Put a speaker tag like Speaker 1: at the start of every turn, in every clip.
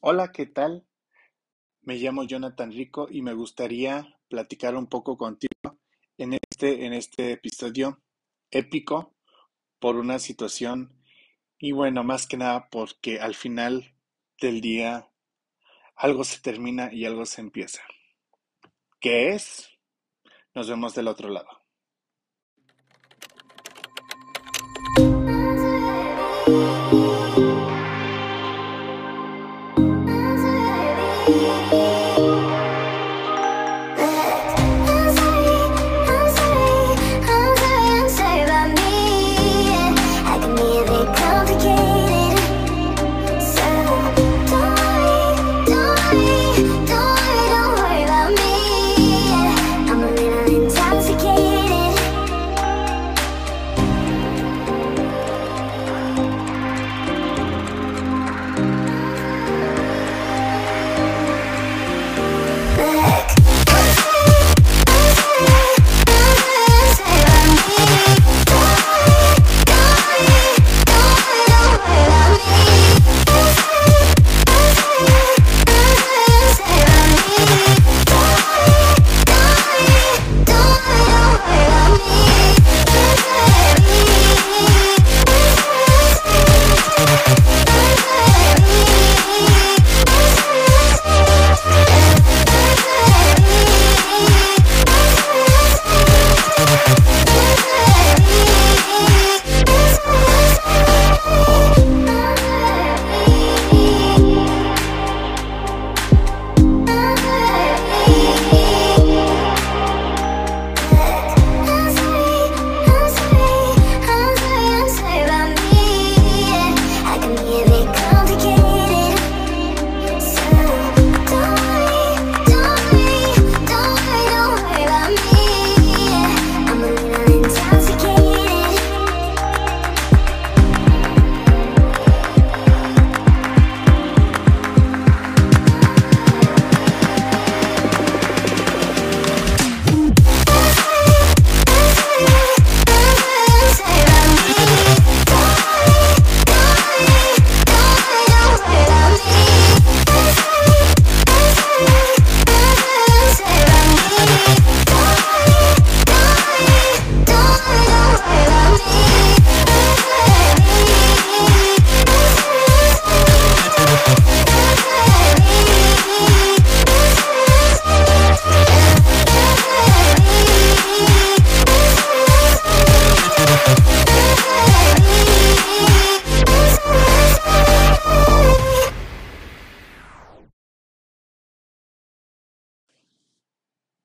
Speaker 1: Hola, ¿qué tal? Me llamo Jonathan Rico y me gustaría platicar un poco contigo en este, en este episodio épico por una situación y bueno, más que nada porque al final del día algo se termina y algo se empieza. ¿Qué es? Nos vemos del otro lado.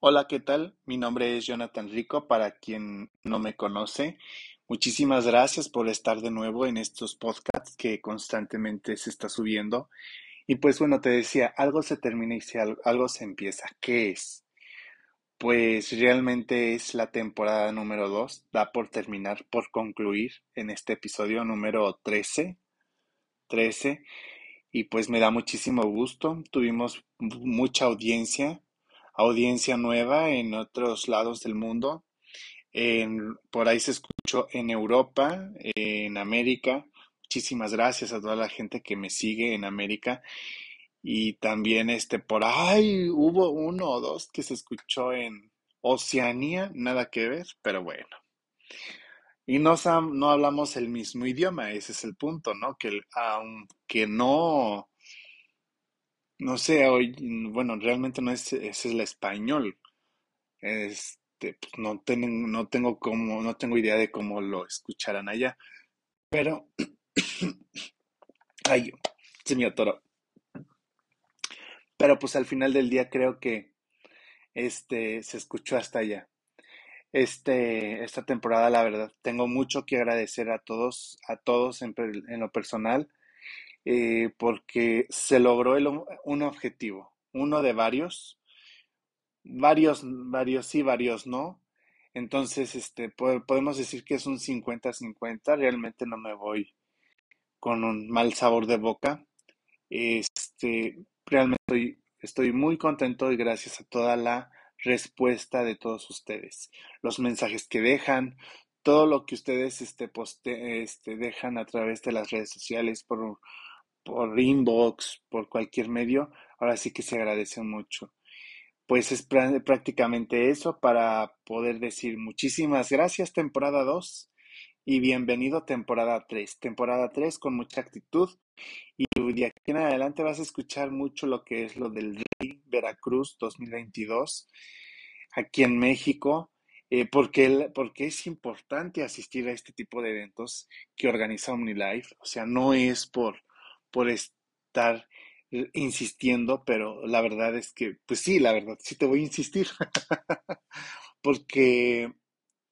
Speaker 1: Hola, ¿qué tal? Mi nombre es Jonathan Rico, para quien no me conoce. Muchísimas gracias por estar de nuevo en estos podcasts que constantemente se está subiendo. Y pues bueno, te decía, algo se termina y si algo, se empieza. ¿Qué es? Pues realmente es la temporada número 2, da por terminar, por concluir en este episodio número 13. 13. Y pues me da muchísimo gusto. Tuvimos mucha audiencia audiencia nueva en otros lados del mundo. En, por ahí se escuchó en Europa, en América. Muchísimas gracias a toda la gente que me sigue en América. Y también este por ahí hubo uno o dos que se escuchó en Oceanía, nada que ver, pero bueno. Y no, no hablamos el mismo idioma, ese es el punto, ¿no? Que aunque no no sé, hoy, bueno, realmente no es, es el español. Este, pues no, tengo, no tengo como, no tengo idea de cómo lo escucharán allá. Pero, ay, se me atoró. Pero pues al final del día creo que este se escuchó hasta allá. Este, esta temporada, la verdad, tengo mucho que agradecer a todos, a todos en lo personal eh, porque se logró un objetivo, uno de varios, varios, varios sí, varios no. Entonces, este, podemos decir que es un 50-50, realmente no me voy con un mal sabor de boca. Este, realmente estoy, estoy muy contento y gracias a toda la respuesta de todos ustedes, los mensajes que dejan, todo lo que ustedes este, poste, este, dejan a través de las redes sociales por por inbox, por cualquier medio, ahora sí que se agradece mucho. Pues es prácticamente eso para poder decir muchísimas gracias temporada 2 y bienvenido temporada 3. Temporada 3 con mucha actitud y de aquí en adelante vas a escuchar mucho lo que es lo del Rey Veracruz 2022 aquí en México. Eh, porque, porque es importante asistir a este tipo de eventos que organiza OmniLife. O sea, no es por, por estar insistiendo, pero la verdad es que, pues sí, la verdad, sí te voy a insistir, porque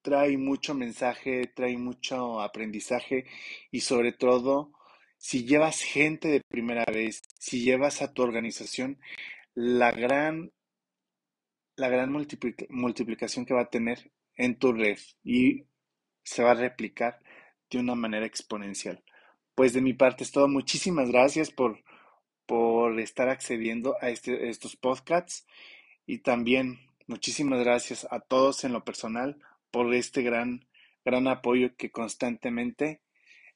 Speaker 1: trae mucho mensaje, trae mucho aprendizaje y sobre todo, si llevas gente de primera vez, si llevas a tu organización, la gran, la gran multiplicación que va a tener en tu red y se va a replicar de una manera exponencial. Pues de mi parte es todo. Muchísimas gracias por, por estar accediendo a este, estos podcasts y también muchísimas gracias a todos en lo personal por este gran, gran apoyo que constantemente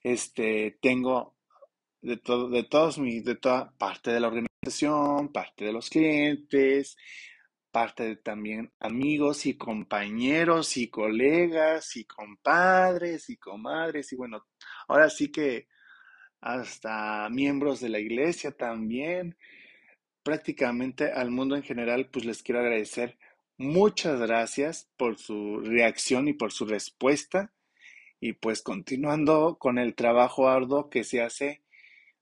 Speaker 1: este, tengo de, todo, de todos mis, de toda parte de la organización, parte de los clientes, parte de también amigos y compañeros y colegas y compadres y comadres y bueno, ahora sí que hasta miembros de la iglesia también, prácticamente al mundo en general, pues les quiero agradecer muchas gracias por su reacción y por su respuesta. Y pues continuando con el trabajo arduo que se hace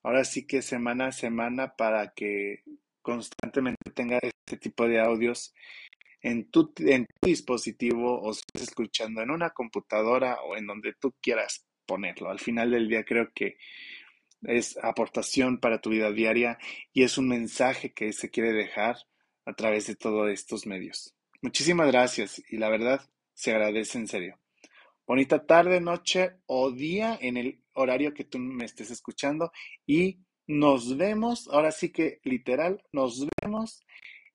Speaker 1: ahora sí que semana a semana para que constantemente tenga este tipo de audios en tu, en tu dispositivo o escuchando en una computadora o en donde tú quieras ponerlo. Al final del día creo que es aportación para tu vida diaria y es un mensaje que se quiere dejar a través de todos estos medios. Muchísimas gracias y la verdad se agradece en serio. Bonita tarde, noche o día en el horario que tú me estés escuchando y nos vemos, ahora sí que literal, nos vemos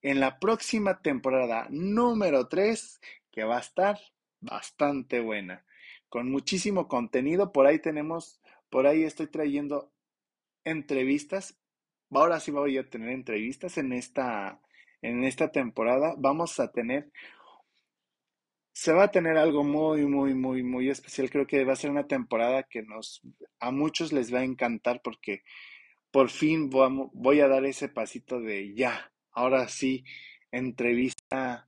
Speaker 1: en la próxima temporada número 3 que va a estar bastante buena, con muchísimo contenido. Por ahí tenemos, por ahí estoy trayendo entrevistas. Ahora sí voy a tener entrevistas en esta, en esta temporada. Vamos a tener, se va a tener algo muy, muy, muy, muy especial. Creo que va a ser una temporada que nos, a muchos les va a encantar porque por fin voy a dar ese pasito de ya. Ahora sí, entrevista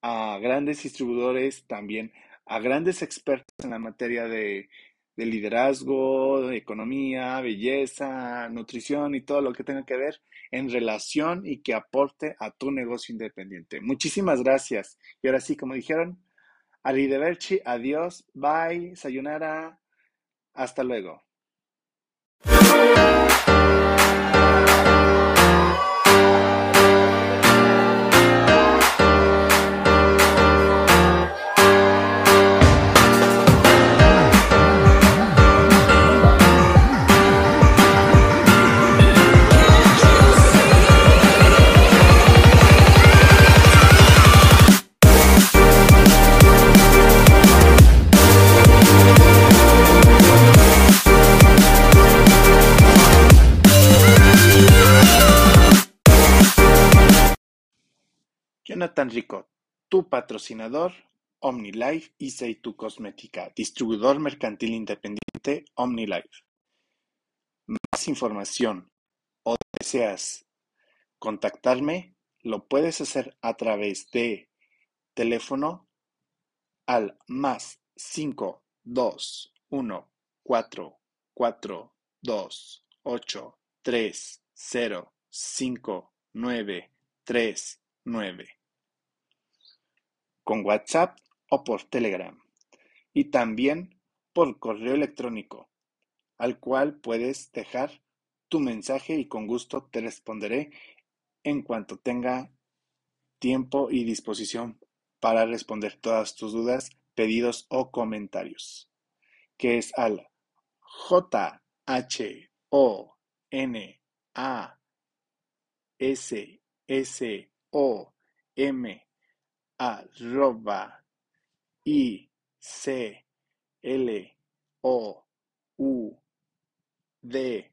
Speaker 1: a grandes distribuidores, también a grandes expertos en la materia de de liderazgo, de economía, belleza, nutrición y todo lo que tenga que ver en relación y que aporte a tu negocio independiente. Muchísimas gracias. Y ahora sí, como dijeron, arrivederci, adiós, bye, sayonara, hasta luego. Jonathan Rico, tu patrocinador, OmniLife y Seitu Cosmética, distribuidor mercantil independiente OmniLife. Más información o deseas contactarme, lo puedes hacer a través de teléfono al más 5 2 1 4 4 2 8 3 0 5 9 3 9 con WhatsApp o por Telegram y también por correo electrónico, al cual puedes dejar tu mensaje y con gusto te responderé en cuanto tenga tiempo y disposición para responder todas tus dudas, pedidos o comentarios, que es al J H O N A S S O M arroba i c l o u d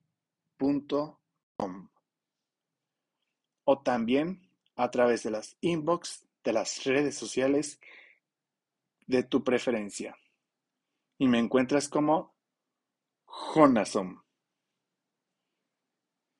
Speaker 1: o también a través de las inbox de las redes sociales de tu preferencia. Y me encuentras como Jonasom.